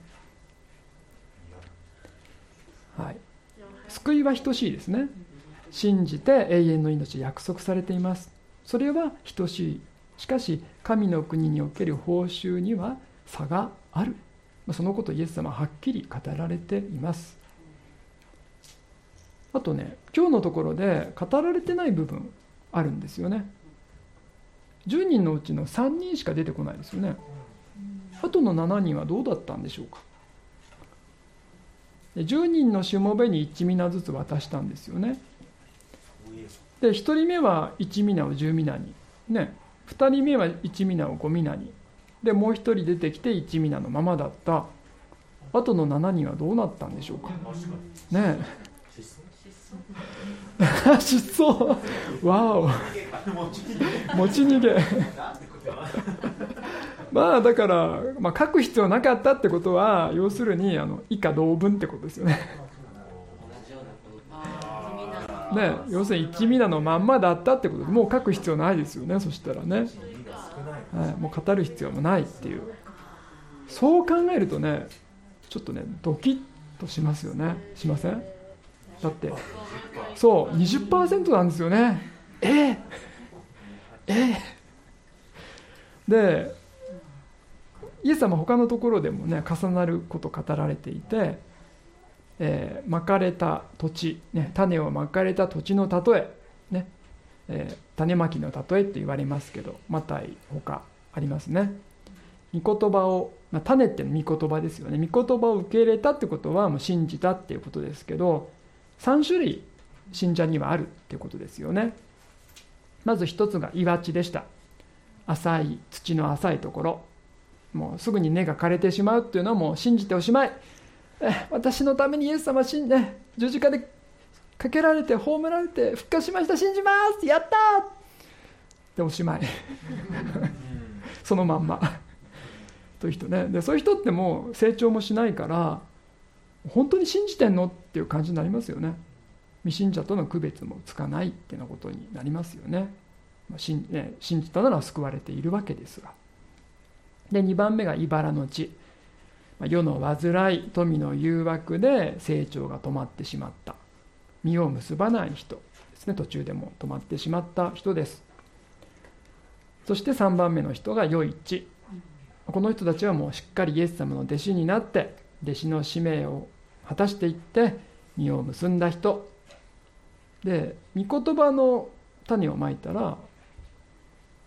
はい。救いは等しいですね。信じて永遠の命約束されています。それは等しいしかし神の国における報酬には差がある。そのことイエス様ははっきり語られています。あとね今日のところで語られてない部分あるんですよね。10人のうちの3人しか出てこないですよね。あとの7人はどうだったんでしょうか。10人のしもべに1ナずつ渡したんですよね。で1人目は1ナを10ナに。ね2人目は1ナを5ナに。でもう一人出てきて一ミナのままだった。あとの7人はどうなったんでしょうか。ね。え失踪。わお。持ち逃げ。まあだから、まあ、書く必要なかったってことは要するにあの以下同文ってことですよね。ね。要するに一ミナのまんまだったってことでもう書く必要ないですよねそしたらね。はい、もう語る必要もないっていう。そう考えるとねちょっとねドキッとしますよね。しません？だって。そう20%なんですよね。え？ー、え？ー、でイエス様他のところでもね重なること語られていてえー、まかれた土地、ね、種をまかれた土地の例え、ねえー、種まきの例えって言われますけどまた他ありますね。御言葉を、まあ、種って御言葉ですよね。御言葉を受け入れたってことはもう信じたっていうことですけど3種類信者にはあるってことですよね。まず一つが岩地でした。浅い土の浅いところ。もうすぐに根が枯れてしまうっていうのはもう信じておしまい。私のためにイエス様死んで十字架でかけられて葬られて復活しました。信じます。やったでおしまい。そのまんま。という人ね。でそういう人ってもう成長もしないから本当に信じてんのっていう感じになりますよね。未信者との区別もつかないってなことになりますよね,、まあ信ね信じたなら救われているわけですが。で2番目が茨の地。世の煩い富の誘惑で成長が止まってしまった実を結ばない人ですね。途中でも止まってしまった人です。そして3番目の人が良い地この人たちはもうしっかりイエス様の弟子になって弟子の使命を果たしていって実を結んだ人。で御言葉の種をまいたら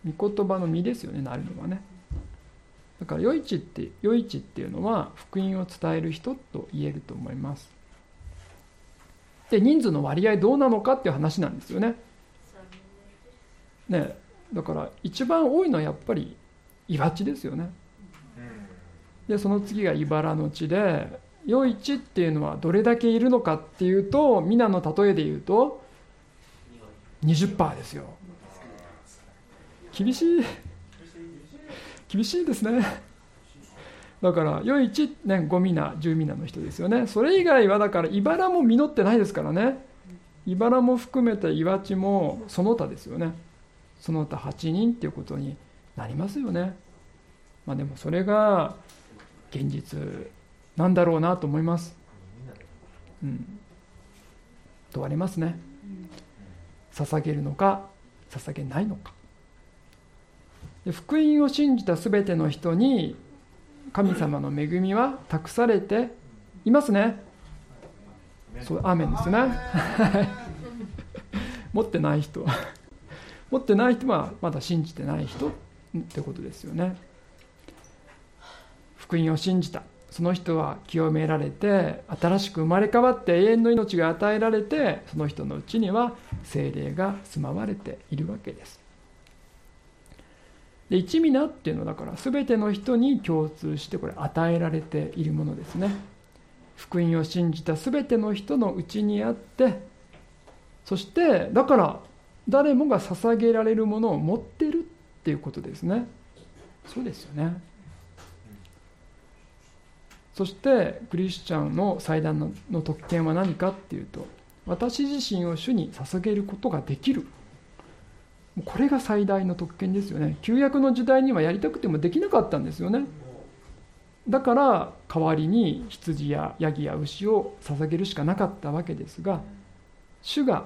御言葉の実ですよねなるのはね。だから余市って余市っていうのは福音を伝える人と言えると思います。で人数の割合どうなのかっていう話なんですよね。ねだから一番多いのはやっぱり岩地ですよね。でその次が茨の地で余市っていうのはどれだけいるのかっていうと皆の例えで言うと20%ですよ。厳しい。厳しいですねだから良い1年5ミナ10ミナの人ですよね。それ以外はだから茨も実ってないですからね。茨も含めて岩地もその他ですよね。その他8人っていうことになりますよね。まあでもそれが現実なんだろうなと思います。うん。問われますね。捧げるのか捧げないのか。福音を信じた全ての人に神様の恵みは託されていますね。そうアーメンですね。持ってない人。は持ってない人はまだ信じてない人ってことですよね。福音を信じた。その人は清められて新しく生まれ変わって永遠の命が与えられてその人のうちには精霊が住まわれているわけです。で一皆っていうのはだから全ての人に共通してこれ与えられているものですね。福音を信じた全ての人のうちにあってそしてだから誰もが捧げられるものを持ってるっていうことですね。そうですよね。そしてクリスチャンの祭壇の特権は何かっていうと私自身を主に捧げることができる。これが最大の特権ですよね旧約の時代にはやりたくてもできなかったんですよねだから代わりに羊やヤギや牛を捧げるしかなかったわけですが主が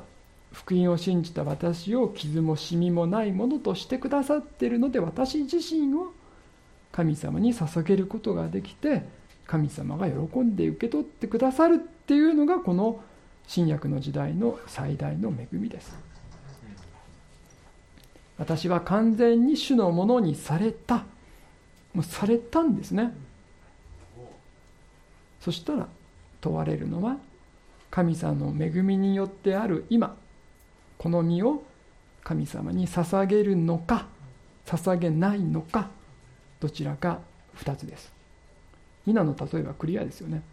福音を信じた私を傷もシミもないものとしてくださっているので私自身を神様に捧げることができて神様が喜んで受け取ってくださるっていうのがこの新約の時代の最大の恵みです。私は完全に主のものにされた。もうされたんですね。そしたら問われるのは神様の恵みによってある今。この身を神様に捧げるのか捧げないのかどちらか2つです。皆の例えばクリアですよね。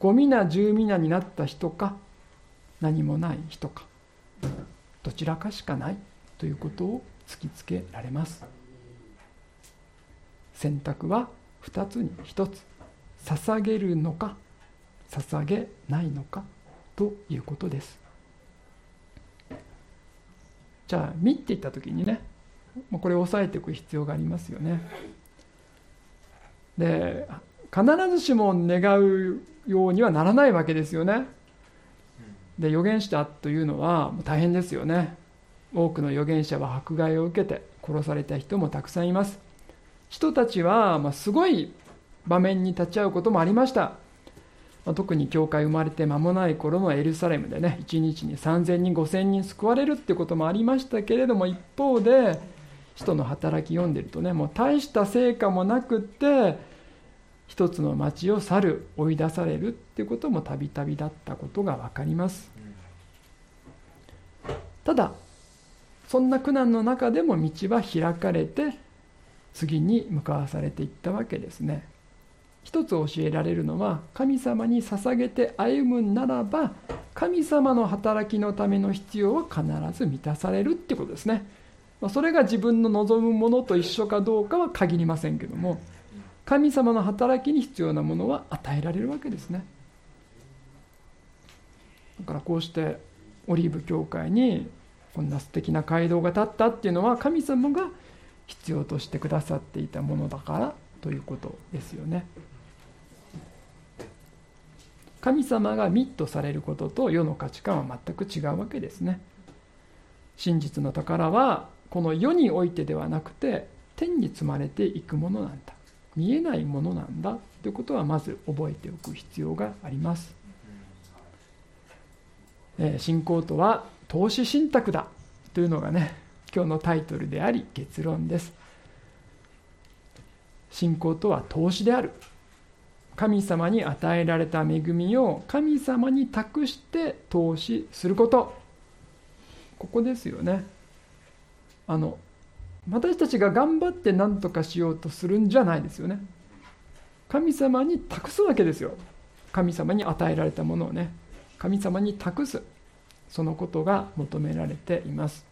5皆10皆になった人か何もない人かどちらかしかないということを突きつけられます。選択は2つに1つ。捧げるのか捧げないのかということです。じゃあ「見」って言った時にねこれを押さえておく必要がありますよね。で必ずしも願うようにはならないわけですよね。で預言者というのは大変ですよね。多くの預言者は迫害を受けて殺された人もたくさんいます。人たちは、ますごい場面に立ち会うこともありました。特に教会生まれて間もない頃のエルサレムでね1日に3000人5000人救われるってこともありましたけれども一方で人の働き読んでるとねもう大した成果もなくって一つの町を去る追い出されるっていうこともたびたびだったことが分かります。ただそんな苦難の中でも道は開かれて次に向かわされていったわけですね。一つ教えられるのは神様に捧げて歩むならば神様の働きのための必要は必ず満たされるってことですね。それが自分の望むものと一緒かどうかは限りませんけども神様の働きに必要なものは与えられるわけですね。だからこうしてオリーブ教会にこんな素敵な街道が建ったっていうのは神様が必要としてくださっていたものだからということですよね。神様がミットされることと世の価値観は全く違うわけですね。真実の宝はこの世においてではなくて天に積まれていくものなんだ。見えないものなんだということはまず覚えておく必要があります、え、信仰とは投資信託だというのがね今日のタイトルであり結論です。信仰とは投資である。神様に与えられた恵みを神様に託して投資すること。ここですよね。あの私たちが頑張って何とかしようとするんじゃないですよね。神様に託すわけですよ。神様に与えられたものをね。神様に託す。そのことが求められています。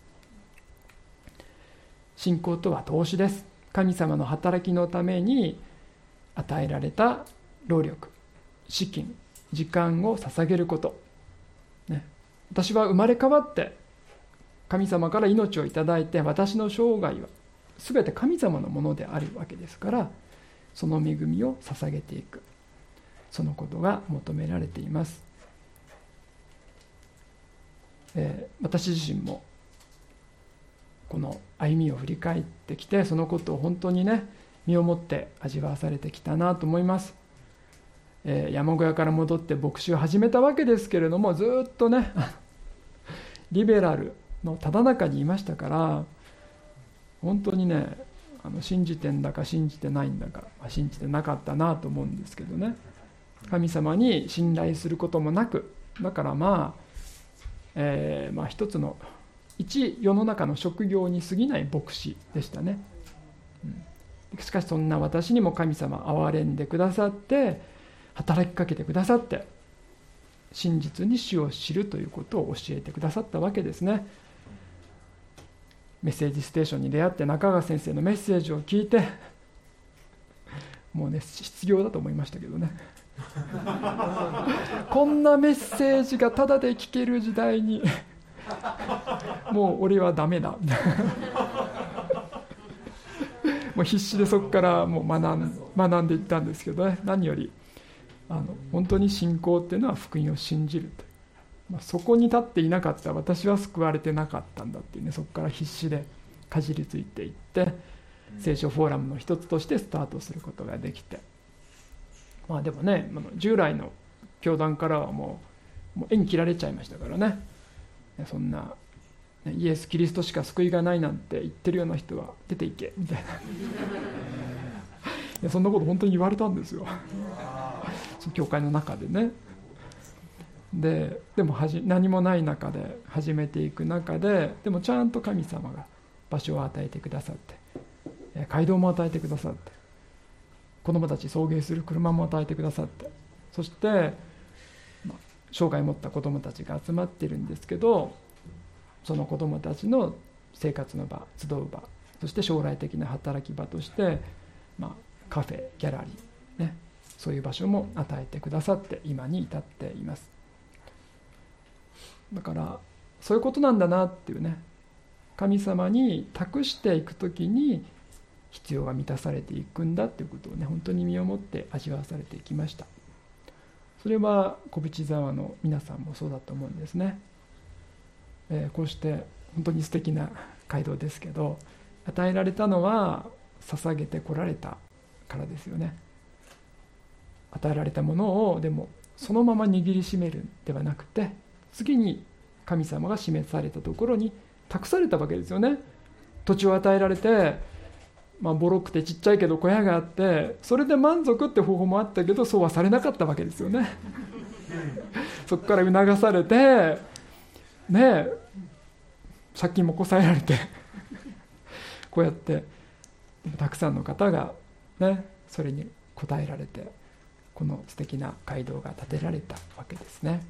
信仰とは投資です。神様の働きのために与えられた労力資金時間を捧げること、ね、私は生まれ変わって神様から命をいただいて私の生涯は全て神様のものであるわけですからその恵みを捧げていく。そのことが求められています、えー、私自身もこの歩みを振り返ってきてそのことを本当にね身をもって味わわされてきたなと思います、えー、山小屋から戻って牧師を始めたわけですけれどもずっとね リベラルのただ中にいましたから本当にねあの信じてんだか信じてないんだか、まあ、信じてなかったなと思うんですけどね。神様に信頼することもなくだからまあ、えー、まあ一つの一世の中の職業に過ぎない牧師でしたね、うん、しかしそんな私にも神様憐れんでくださって働きかけてくださって真実に主を知るということを教えてくださったわけですね。メッセージステーションに出会って中川先生のメッセージを聞いてもうね失業だと思いましたけどね。こんなメッセージがただで聞ける時代にもう俺はダメだ。もう必死でそこからもう学ん学んでいったんですけどね。何よりあの本当に信仰っていうのは福音を信じると。まあ、そこに立っていなかった私は救われてなかったんだっていうねそこから必死でかじりついていって聖書フォーラムの一つとしてスタートすることができて。まあでもね従来の教団からはもうもう縁切られちゃいましたからね。そんなイエス・キリストしか救いがないなんて言ってるような人は出ていけみたいな。いやそんなこと本当に言われたんですよ。その教会の中でね。ででもはじ何もない中で始めていく中ででもちゃんと神様が場所を与えてくださって街道も与えてくださって子供たち送迎する車も与えてくださってそして、まあ、生涯を持った子供たちが集まってるんですけどその子供たちの生活の場集う場そして将来的な働き場として、まあ、カフェギャラリーねそういう場所も与えてくださって今に至っています。だからそういうことなんだなっていうね神様に託していく時に必要が満たされていくんだっていうことをね本当に身をもって味わわされていきました。それは小淵沢の皆さんもそうだと思うんですね、えー、こうして本当に素敵な街道ですけど与えられたのは捧げてこられたからですよね。与えられたものをでもそのまま握りしめるんではなくて次に神様が示されたところに託されたわけですよね。土地を与えられて、まあ、ボロくてちっちゃいけど小屋があってそれで満足って方法もあったけどそうはされなかったわけですよね。そこから促されてね借金もこさえられてこうやってたくさんの方がねそれに応えられてこの素敵な街道が建てられたわけですね。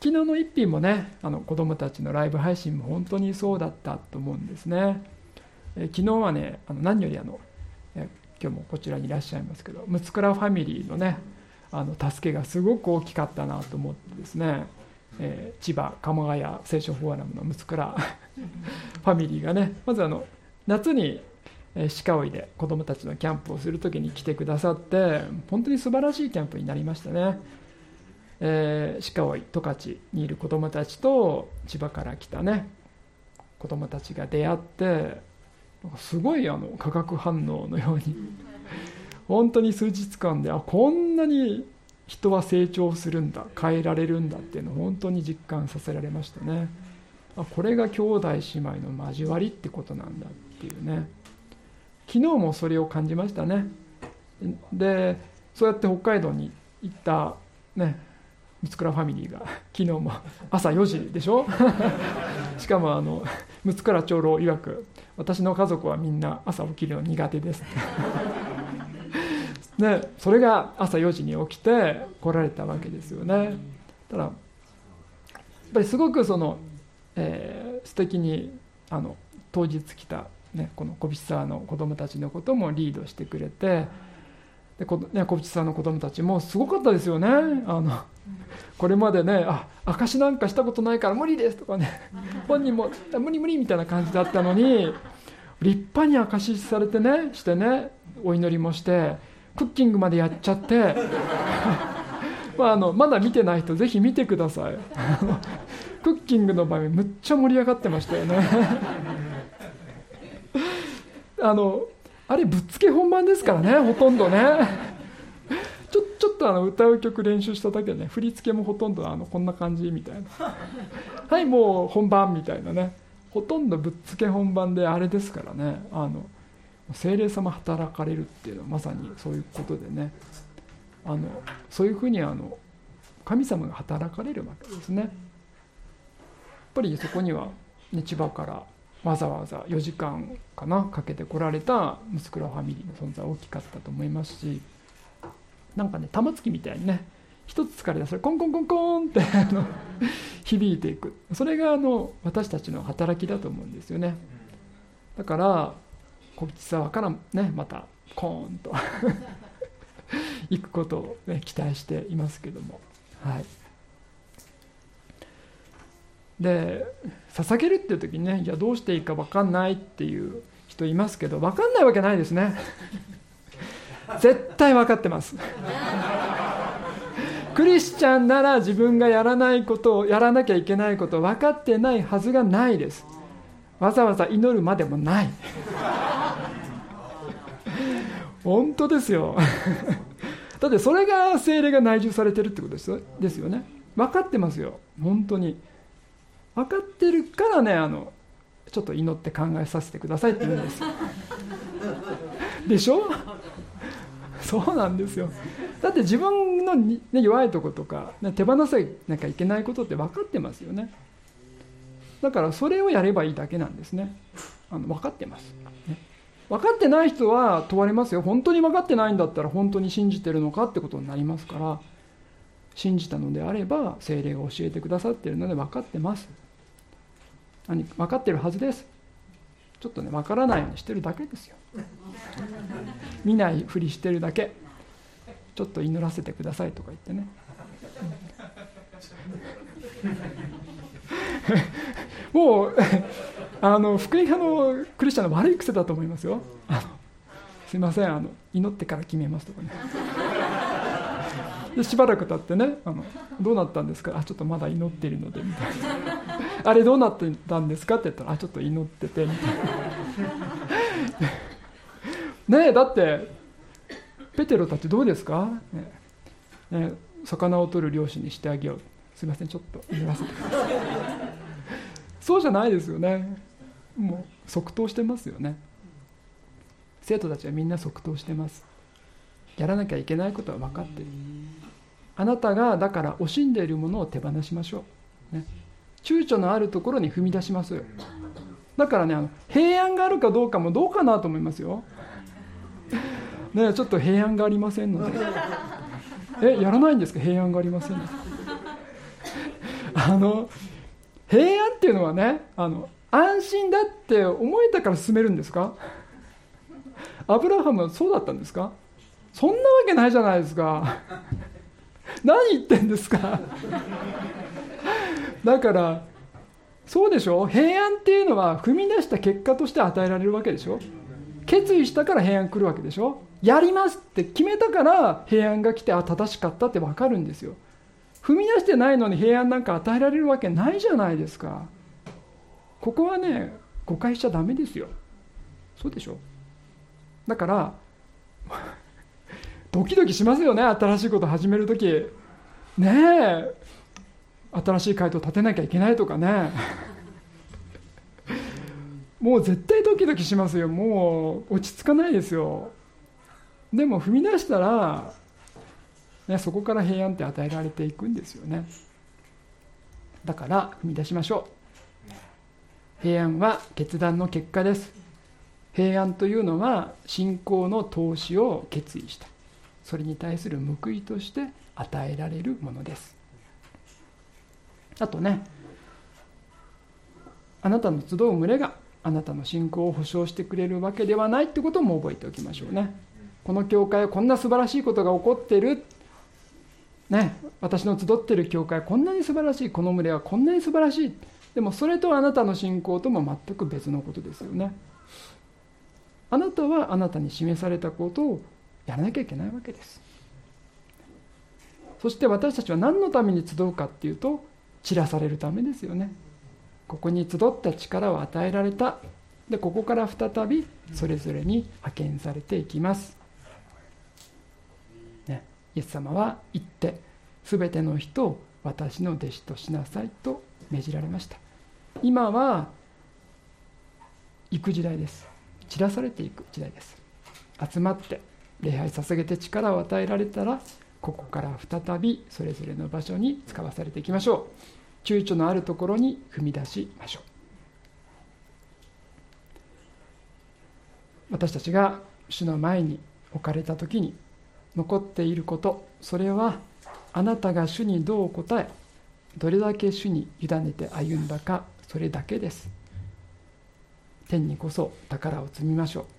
昨日の一品もねあの子どもたちのライブ配信も本当にそうだったと思うんですねえ昨日はねあの何よりあの今日もこちらにいらっしゃいますけどムツクラファミリーのねあの助けがすごく大きかったなと思ってですね、えー、千葉鎌ヶ谷聖書フォーラムのムツクラファミリーがねまずあの夏に鹿追いで子どもたちのキャンプをする時に来てくださって本当に素晴らしいキャンプになりましたね、えー、鹿追い十勝にいる子どもたちと千葉から来たね子どもたちが出会ってすごいあの化学反応のように。本当に数日間であこんなに人は成長するんだ変えられるんだっていうのを本当に実感させられましたね。あこれが兄弟姉妹の交わりってことなんだっていうね。昨日もそれを感じましたね。でそうやって北海道に行ったね三倉ファミリーが昨日も朝4時でしょ？しかもあの六倉長老曰く私の家族はみんな朝起きるの苦手です。で それが朝4時に起きて来られたわけですよね。ただやっぱりすごくその、えー、素敵にあの当日来たね、この小淵沢の子供たちのこともリードしてくれてでこ、ね、小淵沢の子供たちもすごかったですよね。あのこれまでねあ証なんかしたことないから無理ですとかね本人も無理無理みたいな感じだったのに立派に証しされてねしてねお祈りもしてクッキングまでやっちゃって まあ、あのまだ見てない人ぜひ見てください。クッキングの場面むっちゃ盛り上がってましたよね。あのあれぶっつけ本番ですからねほとんどね。ちょっとあの歌う曲練習しただけでね振り付けもほとんどあのこんな感じみたいな。はいもう本番みたいなね。ほとんどぶっつけ本番であれですからね。あの精霊様働かれるっていうのはまさにそういうことでね。あのそういうふうにあの神様が働かれるわけですね。やっぱりそこには、ね、千葉からわざわざ4時間かなかけて来られた息子らファミリーの存在大きかったと思いますしなんかね玉突きみたいにね一つ疲れたそれコンコンコンコンって 響いていく。それがあの私たちの働きだと思うんですよね。だから小淵沢からねまたコーンと 行くことを、ね、期待していますけども。はい。で捧げるっていう時にねいやどうしていいか分かんないっていう人いますけど分かんないわけないですね。絶対分かってます。クリスチャンなら自分がやらないことをやらなきゃいけないこと分かってないはずがないです。わざわざ祈るまでもない。本当ですよ。だってそれが精霊が内住されてるってことですですよね。分かってますよ。本当に。分かってるからねあのちょっと祈って考えさせてくださいって言うんです。でしょ？そうなんですよ。だって自分の、ね、弱いとことか、ね、手放さなきゃいけないことって分かってますよね。だからそれをやればいいだけなんですね。あの分かってます、ね、分かってない人は問われますよ。本当に分かってないんだったら本当に信じてるのかってことになりますから。信じたのであれば精霊が教えてくださってるので分かってます。何分かってるはずです。ちょっとね分からないようにしてるだけですよ。見ないふりしてるだけ。ちょっと祈らせてくださいとか言ってね。もうあの福音派のクリスチャンの悪い癖だと思いますよ。あのすいませんあの祈ってから決めますとかね。でしばらく経ってねあの「どうなったんですか？あちょっとまだ祈ってるので」みたいな「あれどうなってたんですか?」って言ったら「あちょっと祈ってて」みたいな。ねえだってペテロたちどうですか、ねね、魚を取る漁師にしてあげよう。すいませんちょっと言わせてそうじゃないですよね。もう即答してますよね。生徒たちはみんな即答してます。やらなきゃいけないことは分かってる。あなたがだから惜しんでいるものを手放しましょう、ね、躊躇のあるところに踏み出します。だからねあの平安があるかどうかもどうかなと思いますよ。ねちょっと平安がありませんので。えやらないんですか？平安がありませんあの平安っていうのはねあの安心だって思えたから進めるんですか？アブラハムはそうだったんですか？そんなわけないじゃないですか。何言ってんですか？だからそうでしょ？平安っていうのは踏み出した結果として与えられるわけでしょ？決意したから平安来るわけでしょ？やりますって決めたから平安が来てあ正しかったって分かるんですよ。踏み出してないのに平安なんか与えられるわけないじゃないですか。ここはね誤解しちゃダメですよ。そうでしょ？だからドキドキしますよね新しいこと始める時。ね新しい回答立てなきゃいけないとかね。もう絶対ドキドキしますよ。もう落ち着かないですよ。でも踏み出したら、ね、そこから平安って与えられていくんですよね。だから踏み出しましょう。平安は決断の結果です。平安というのは信仰の投資を決意した。それに対する報いとして与えられるものです。あとねあなたの集う群れがあなたの信仰を保証してくれるわけではないってことも覚えておきましょうね。この教会はこんな素晴らしいことが起こってる。ね私の集ってる教会はこんなに素晴らしいこの群れはこんなに素晴らしい。でもそれとあなたの信仰とも全く別のことですよね。あなたはあなたに示されたことをやらなきゃいけないわけです。そして私たちは何のために集うかっていうと散らされるためですよね。ここに集った力を与えられた。でここから再びそれぞれに派遣されていきます、ね、イエス様は言って全ての人を私の弟子としなさいと命じられました。今は行く時代です。散らされていく時代です。集まって礼拝捧げて力を与えられたらここから再びそれぞれの場所に使わされていきましょう。躊躇のあるところに踏み出しましょう。私たちが主の前に置かれた時に残っていることそれはあなたが主にどう答えどれだけ主に委ねて歩んだかそれだけです。天にこそ宝を積みましょう。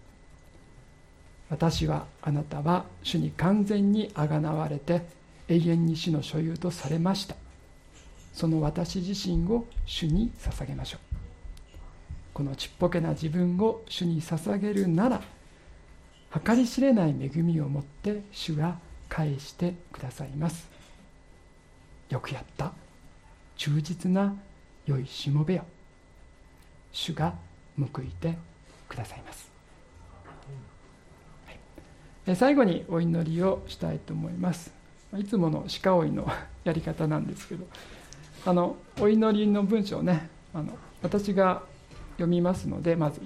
私はあなたは主に完全にあがなわれて永遠に死の所有とされました。その私自身を主に捧げましょう。このちっぽけな自分を主に捧げるなら計り知れない恵みを持って主が返してくださいます。よくやった。忠実な良いしもべよ。主が報いてくださいます、最後にお祈りをしたいと思います。いつもの鹿追いの やり方なんですけどあのお祈りの文章ねあの私が読みますのでまず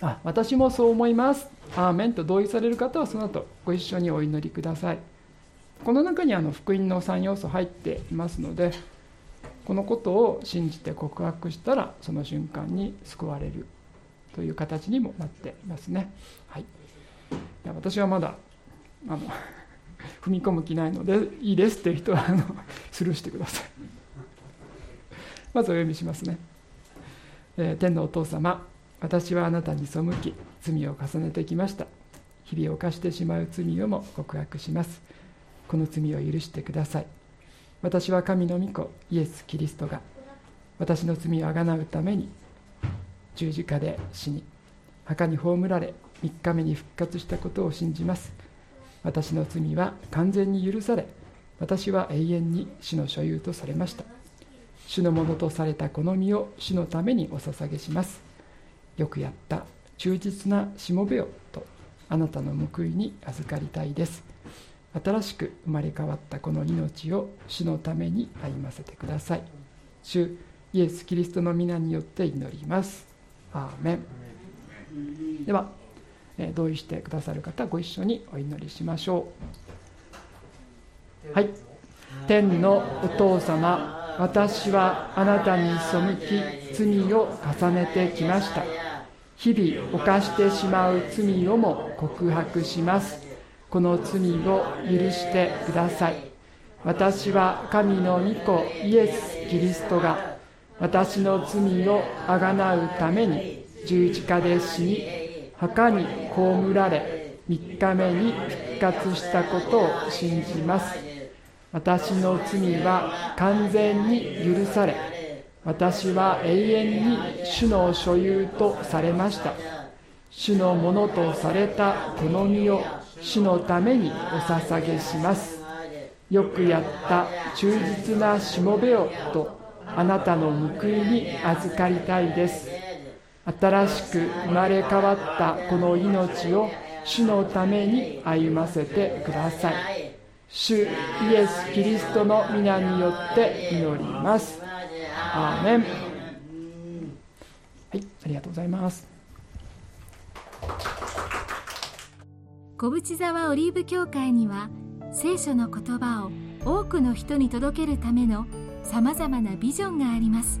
あ私もそう思います。アーメンと同意される方はその後ご一緒にお祈りください。この中にあの福音の3要素入っていますのでこのことを信じて告白したらその瞬間に救われるという形にもなっていますね、はい、私はまだあの 踏み込む気ないのでいいですっていう人はあの スルーしてください。まずお読みしますね、えー、天のお父様私はあなたに背き罪を重ねてきました。日々犯してしまう罪をも告白します。この罪を許してください。私は神の御子イエス・キリストが私の罪をあがなうために十字架で死に墓に葬られ3日目に復活したことを信じます。私の罪は完全に許され私は永遠に死の所有とされました。主のものとされたこの身を主のためにお捧げします。よくやった忠実なしもべよとあなたの報いに預かりたいです。新しく生まれ変わったこの命を主のために歩ませてください。主イエス・キリストの皆によって祈ります。アーメン。では同意してくださる方ご一緒にお祈りしましょう。はい。天のお父様私はあなたに背き罪を重ねてきました。日々犯してしまう罪をも告白します。この罪を許してください。私は神の御子イエス・キリストが私の罪をあがなうために十字架で死に墓に葬られ3日目に復活したことを信じます。私の罪は完全に許され私は永遠に主の所有とされました。主のものとされたこの身を主のためにお捧げします。よくやった忠実なしもべよとあなたの報いに預かりたいです。新しく生まれ変わったこの命を主のために歩ませてください。主イエス・キリストの皆によって祈ります。アーメン。はいありがとうございます。小淵沢オリーブ教会には聖書の言葉を多くの人に届けるためのさまざまなビジョンがあります。